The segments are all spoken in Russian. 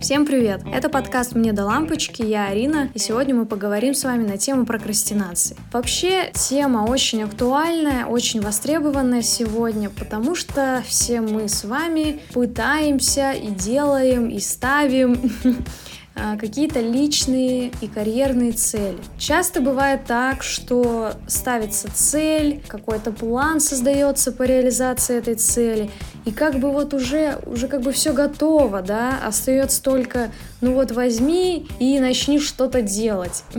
Всем привет! Это подкаст «Мне до лампочки», я Арина, и сегодня мы поговорим с вами на тему прокрастинации. Вообще, тема очень актуальная, очень востребованная сегодня, потому что все мы с вами пытаемся и делаем, и ставим какие-то личные и карьерные цели. Часто бывает так, что ставится цель, какой-то план создается по реализации этой цели, и как бы вот уже, уже как бы все готово, да, остается только, ну вот возьми и начни что-то делать.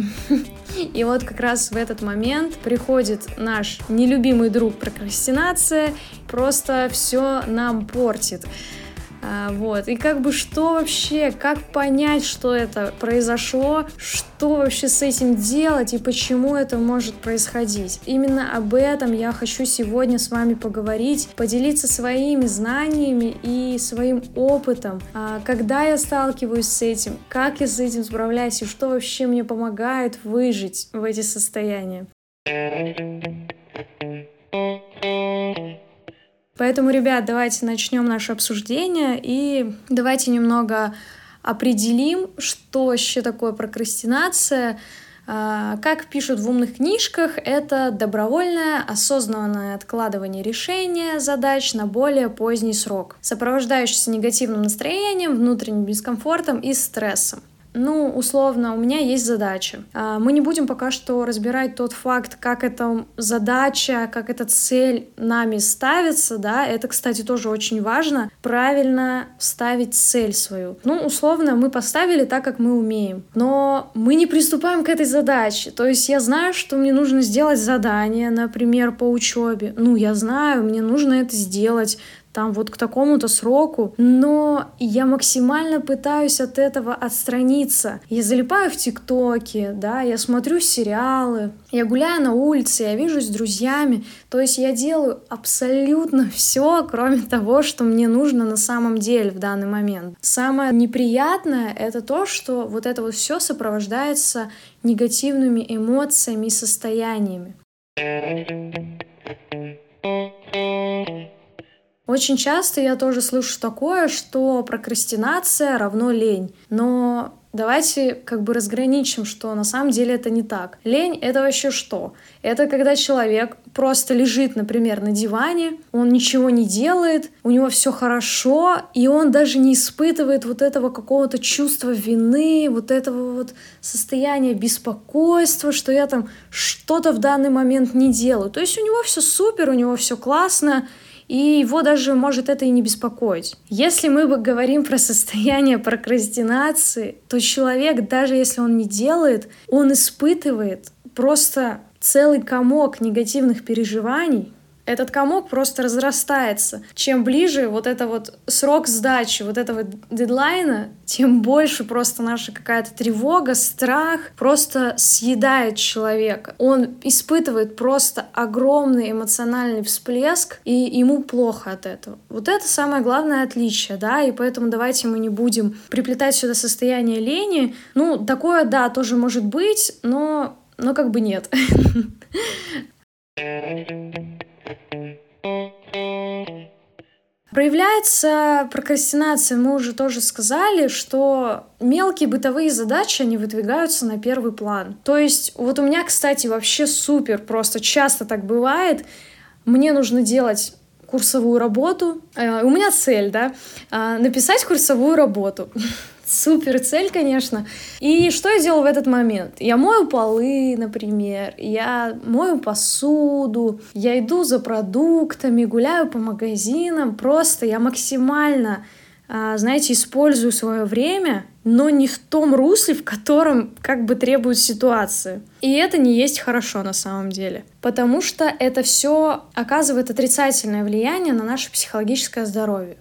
И вот как раз в этот момент приходит наш нелюбимый друг прокрастинация, просто все нам портит. А, вот. И как бы что вообще, как понять, что это произошло, что вообще с этим делать и почему это может происходить. Именно об этом я хочу сегодня с вами поговорить, поделиться своими знаниями и своим опытом, а, когда я сталкиваюсь с этим, как я с этим справляюсь и что вообще мне помогает выжить в эти состояния. Поэтому, ребят, давайте начнем наше обсуждение и давайте немного определим, что вообще такое прокрастинация. А, как пишут в умных книжках, это добровольное, осознанное откладывание решения задач на более поздний срок, сопровождающееся негативным настроением, внутренним дискомфортом и стрессом ну, условно, у меня есть задача. А, мы не будем пока что разбирать тот факт, как эта задача, как эта цель нами ставится, да, это, кстати, тоже очень важно, правильно ставить цель свою. Ну, условно, мы поставили так, как мы умеем, но мы не приступаем к этой задаче. То есть я знаю, что мне нужно сделать задание, например, по учебе. Ну, я знаю, мне нужно это сделать там вот к такому-то сроку, но я максимально пытаюсь от этого отстраниться. Я залипаю в ТикТоке, да, я смотрю сериалы, я гуляю на улице, я вижусь с друзьями, то есть я делаю абсолютно все, кроме того, что мне нужно на самом деле в данный момент. Самое неприятное — это то, что вот это вот все сопровождается негативными эмоциями и состояниями. Очень часто я тоже слышу такое, что прокрастинация равно лень. Но давайте как бы разграничим, что на самом деле это не так. Лень — это вообще что? Это когда человек просто лежит, например, на диване, он ничего не делает, у него все хорошо, и он даже не испытывает вот этого какого-то чувства вины, вот этого вот состояния беспокойства, что я там что-то в данный момент не делаю. То есть у него все супер, у него все классно, и его даже может это и не беспокоить. Если мы говорим про состояние прокрастинации, то человек, даже если он не делает, он испытывает просто целый комок негативных переживаний, этот комок просто разрастается. Чем ближе вот это вот срок сдачи вот этого дедлайна, тем больше просто наша какая-то тревога, страх просто съедает человека. Он испытывает просто огромный эмоциональный всплеск, и ему плохо от этого. Вот это самое главное отличие, да, и поэтому давайте мы не будем приплетать сюда состояние лени. Ну, такое, да, тоже может быть, но, но как бы нет. Проявляется прокрастинация, мы уже тоже сказали, что мелкие бытовые задачи, они выдвигаются на первый план. То есть вот у меня, кстати, вообще супер, просто часто так бывает, мне нужно делать курсовую работу. Э, у меня цель, да, э, написать курсовую работу. супер цель, конечно. И что я делаю в этот момент? Я мою полы, например, я мою посуду, я иду за продуктами, гуляю по магазинам, просто я максимально а, знаете, использую свое время, но не в том русле, в котором как бы требует ситуация. И это не есть хорошо на самом деле, потому что это все оказывает отрицательное влияние на наше психологическое здоровье.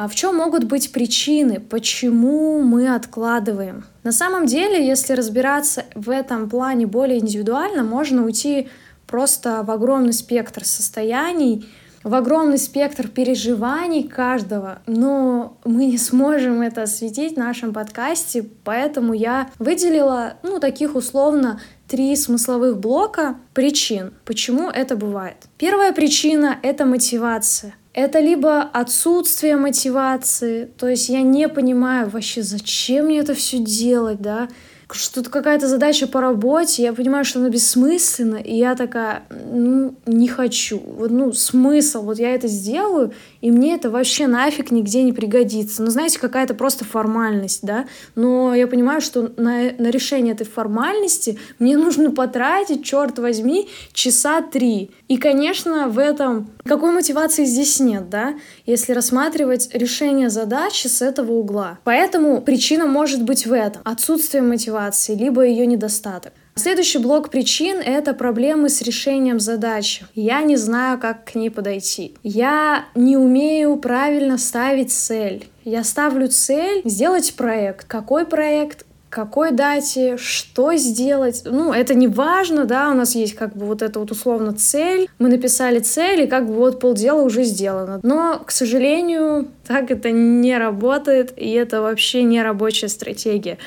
А в чем могут быть причины, почему мы откладываем? На самом деле, если разбираться в этом плане более индивидуально, можно уйти просто в огромный спектр состояний. в огромный спектр переживаний каждого, но мы не сможем это осветить в нашем подкасте, поэтому я выделила, ну, таких условно три смысловых блока причин, почему это бывает. Первая причина — это мотивация. Это либо отсутствие мотивации, то есть я не понимаю вообще, зачем мне это все делать, да, что-то какая-то задача по работе, я понимаю, что она бессмысленна, и я такая, ну, не хочу. Вот, ну, смысл, вот я это сделаю, и мне это вообще нафиг нигде не пригодится. Ну, знаете, какая-то просто формальность, да, но я понимаю, что на, на решение этой формальности мне нужно потратить, черт возьми, часа три. И, конечно, в этом какой мотивации здесь нет, да, если рассматривать решение задачи с этого угла. Поэтому причина может быть в этом. Отсутствие мотивации, либо ее недостаток. Следующий блок причин — это проблемы с решением задачи. Я не знаю, как к ней подойти. Я не умею правильно ставить цель. Я ставлю цель сделать проект. Какой проект? Какой дате, что сделать. Ну, это не важно, да, у нас есть как бы вот эта вот условно цель. Мы написали цель, и как бы вот полдела уже сделано. Но, к сожалению, так это не работает, и это вообще не рабочая стратегия.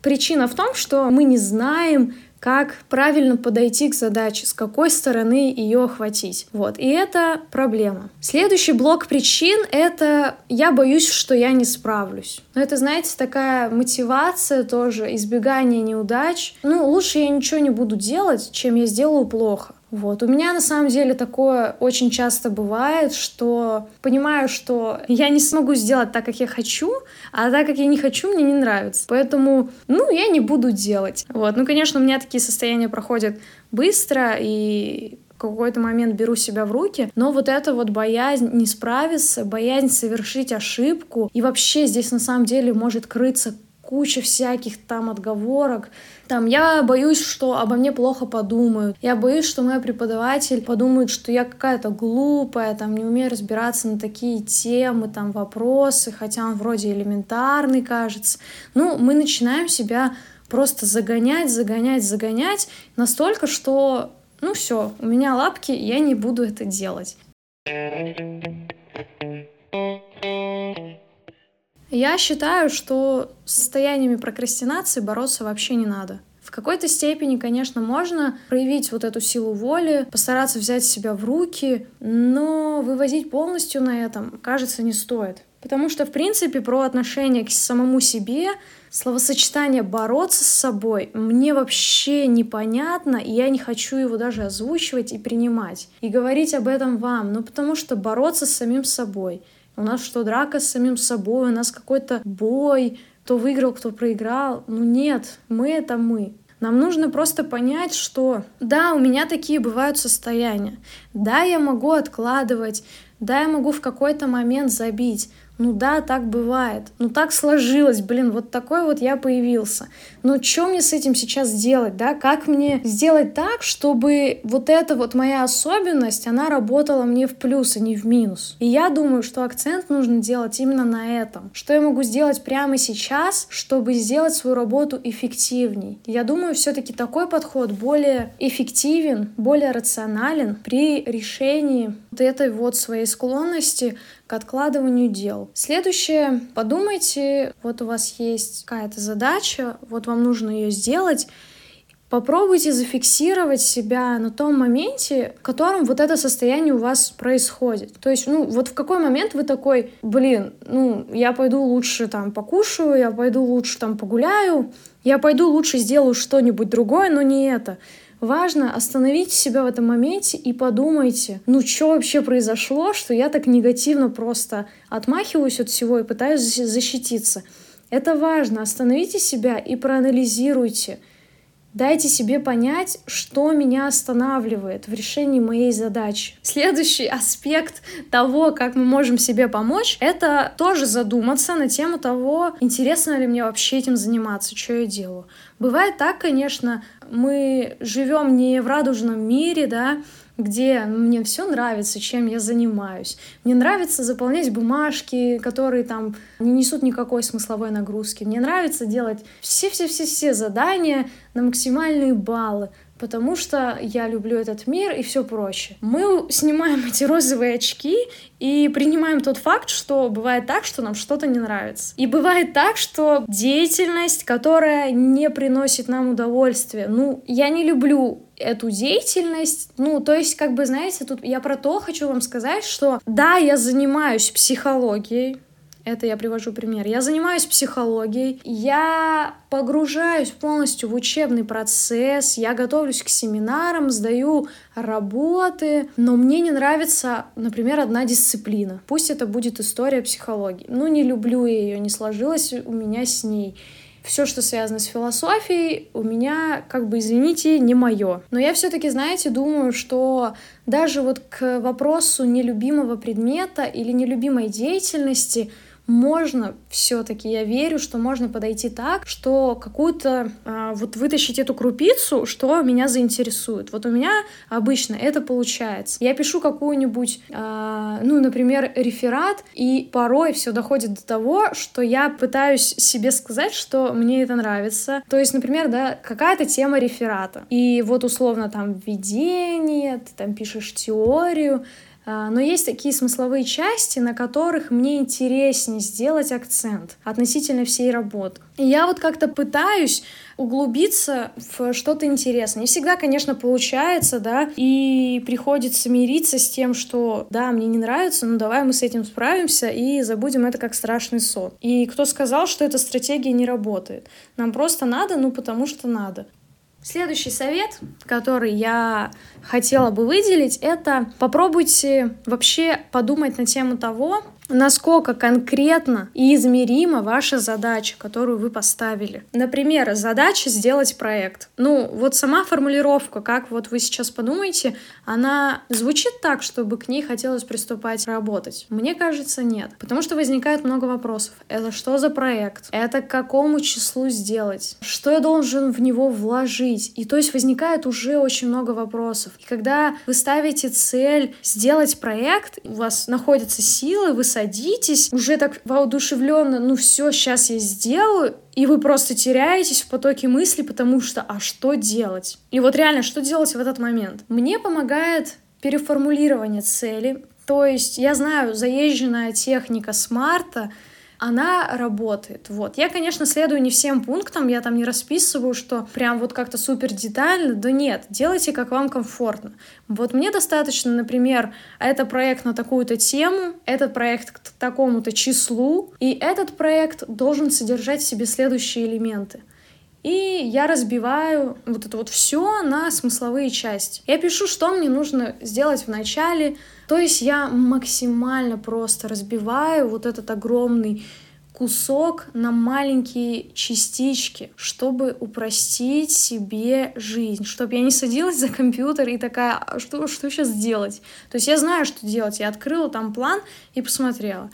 Причина в том, что мы не знаем, как правильно подойти к задаче, с какой стороны ее охватить. Вот, и это проблема. Следующий блок причин — это я боюсь, что я не справлюсь. Но это, знаете, такая мотивация тоже, избегание неудач. Ну, лучше я ничего не буду делать, чем я сделаю плохо. Вот. У меня на самом деле такое очень часто бывает, что понимаю, что я не смогу сделать так, как я хочу, а так, как я не хочу, мне не нравится. Поэтому, ну, я не буду делать. Вот. Ну, конечно, у меня такие состояния проходят быстро, и какой-то момент беру себя в руки, но вот эта вот боязнь не справиться, боязнь совершить ошибку, и вообще здесь на самом деле может крыться куча всяких там отговорок. Там, я боюсь, что обо мне плохо подумают. Я боюсь, что мой преподаватель подумает, что я какая-то глупая, там, не умею разбираться на такие темы, там, вопросы, хотя он вроде элементарный, кажется. Ну, мы начинаем себя просто загонять, загонять, загонять настолько, что, ну все, у меня лапки, я не буду это делать. Я считаю, что с состояниями прокрастинации бороться вообще не надо. В какой-то степени, конечно, можно проявить вот эту силу воли, постараться взять себя в руки, но вывозить полностью на этом, кажется, не стоит. Потому что, в принципе, про отношение к самому себе, словосочетание «бороться с собой» мне вообще непонятно, и я не хочу его даже озвучивать и принимать. И говорить об этом вам, ну потому что бороться с самим собой — у нас что, драка с самим собой, у нас какой-то бой, кто выиграл, кто проиграл. Ну нет, мы — это мы. Нам нужно просто понять, что да, у меня такие бывают состояния. Да, я могу откладывать, да, я могу в какой-то момент забить, ну да, так бывает. Ну так сложилось, блин, вот такой вот я появился. Но что мне с этим сейчас делать, да? Как мне сделать так, чтобы вот эта вот моя особенность, она работала мне в плюс, а не в минус? И я думаю, что акцент нужно делать именно на этом. Что я могу сделать прямо сейчас, чтобы сделать свою работу эффективней? Я думаю, все-таки такой подход более эффективен, более рационален при решении вот этой вот своей склонности к откладыванию дел. Следующее, подумайте, вот у вас есть какая-то задача, вот вам нужно ее сделать, Попробуйте зафиксировать себя на том моменте, в котором вот это состояние у вас происходит. То есть, ну, вот в какой момент вы такой, блин, ну, я пойду лучше там покушаю, я пойду лучше там погуляю, я пойду лучше сделаю что-нибудь другое, но не это. Важно остановить себя в этом моменте и подумайте, ну что вообще произошло, что я так негативно просто отмахиваюсь от всего и пытаюсь защититься. Это важно. Остановите себя и проанализируйте. Дайте себе понять, что меня останавливает в решении моей задачи. Следующий аспект того, как мы можем себе помочь, это тоже задуматься на тему того, интересно ли мне вообще этим заниматься, что я делаю. Бывает так, конечно, мы живем не в радужном мире, да, где мне все нравится, чем я занимаюсь. Мне нравится заполнять бумажки, которые там не несут никакой смысловой нагрузки. Мне нравится делать все-все-все-все задания на максимальные баллы. Потому что я люблю этот мир и все прочее. Мы снимаем эти розовые очки и принимаем тот факт, что бывает так, что нам что-то не нравится. И бывает так, что деятельность, которая не приносит нам удовольствия, ну, я не люблю эту деятельность. Ну, то есть, как бы, знаете, тут я про то хочу вам сказать, что да, я занимаюсь психологией, это я привожу пример. Я занимаюсь психологией, я погружаюсь полностью в учебный процесс, я готовлюсь к семинарам, сдаю работы, но мне не нравится, например, одна дисциплина. Пусть это будет история психологии. Ну, не люблю я ее, не сложилось у меня с ней все, что связано с философией, у меня, как бы, извините, не мое. Но я все-таки, знаете, думаю, что даже вот к вопросу нелюбимого предмета или нелюбимой деятельности можно все-таки, я верю, что можно подойти так, что какую-то а, вот вытащить эту крупицу, что меня заинтересует. Вот у меня обычно это получается. Я пишу какую-нибудь, а, ну, например, реферат, и порой все доходит до того, что я пытаюсь себе сказать, что мне это нравится. То есть, например, да, какая-то тема реферата. И вот условно там введение, ты там пишешь теорию, но есть такие смысловые части, на которых мне интереснее сделать акцент относительно всей работы. И я вот как-то пытаюсь углубиться в что-то интересное. Не всегда, конечно, получается, да, и приходится мириться с тем, что, да, мне не нравится, но давай мы с этим справимся и забудем это как страшный сон. И кто сказал, что эта стратегия не работает? Нам просто надо, ну, потому что надо. Следующий совет, который я хотела бы выделить, это попробуйте вообще подумать на тему того, насколько конкретно и измерима ваша задача, которую вы поставили. Например, задача сделать проект. Ну, вот сама формулировка, как вот вы сейчас подумаете, она звучит так, чтобы к ней хотелось приступать работать? Мне кажется, нет. Потому что возникает много вопросов. Это что за проект? Это к какому числу сделать? Что я должен в него вложить? И то есть возникает уже очень много вопросов. И когда вы ставите цель сделать проект, у вас находятся силы, вы садитесь, уже так воодушевленно, ну все, сейчас я сделаю, и вы просто теряетесь в потоке мыслей, потому что, а что делать? И вот реально, что делать в этот момент? Мне помогает переформулирование цели, то есть я знаю, заезженная техника смарта — она работает. Вот. Я, конечно, следую не всем пунктам, я там не расписываю, что прям вот как-то супер детально, да нет, делайте, как вам комфортно. Вот мне достаточно, например, это проект на такую-то тему, этот проект к такому-то числу, и этот проект должен содержать в себе следующие элементы — и я разбиваю вот это вот все на смысловые части. Я пишу, что мне нужно сделать в начале, то есть я максимально просто разбиваю вот этот огромный кусок на маленькие частички, чтобы упростить себе жизнь, чтобы я не садилась за компьютер и такая, а что, что сейчас делать? То есть я знаю, что делать. Я открыла там план и посмотрела.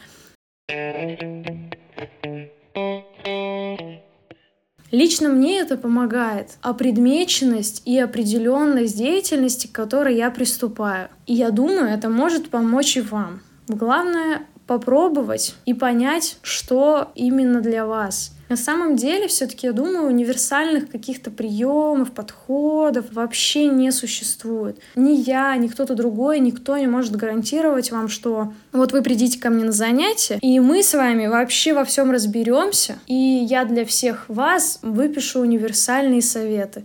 Лично мне это помогает. Опредмеченность и определенность деятельности, к которой я приступаю. И я думаю, это может помочь и вам. Главное попробовать и понять, что именно для вас. На самом деле, все-таки, я думаю, универсальных каких-то приемов, подходов вообще не существует. Ни я, ни кто-то другой, никто не может гарантировать вам, что вот вы придите ко мне на занятие, и мы с вами вообще во всем разберемся, и я для всех вас выпишу универсальные советы.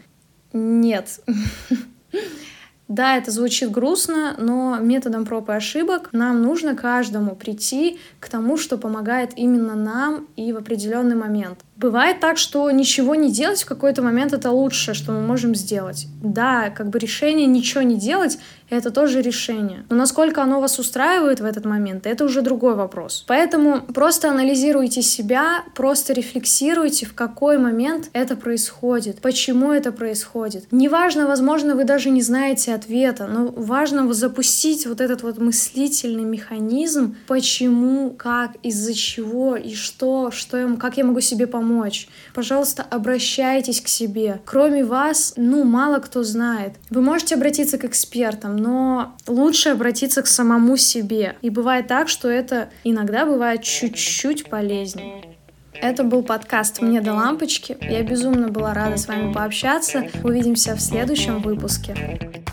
Нет. Да, это звучит грустно, но методом проб и ошибок нам нужно каждому прийти к тому, что помогает именно нам и в определенный момент. Бывает так, что ничего не делать в какой-то момент это лучшее, что мы можем сделать. Да, как бы решение ничего не делать это тоже решение. Но насколько оно вас устраивает в этот момент, это уже другой вопрос. Поэтому просто анализируйте себя, просто рефлексируйте, в какой момент это происходит, почему это происходит. Неважно, возможно, вы даже не знаете ответа, но важно запустить вот этот вот мыслительный механизм, почему, как, из-за чего и что, что я, как я могу себе помочь помочь. Пожалуйста, обращайтесь к себе. Кроме вас, ну, мало кто знает. Вы можете обратиться к экспертам, но лучше обратиться к самому себе. И бывает так, что это иногда бывает чуть-чуть полезнее. Это был подкаст «Мне до лампочки». Я безумно была рада с вами пообщаться. Увидимся в следующем выпуске.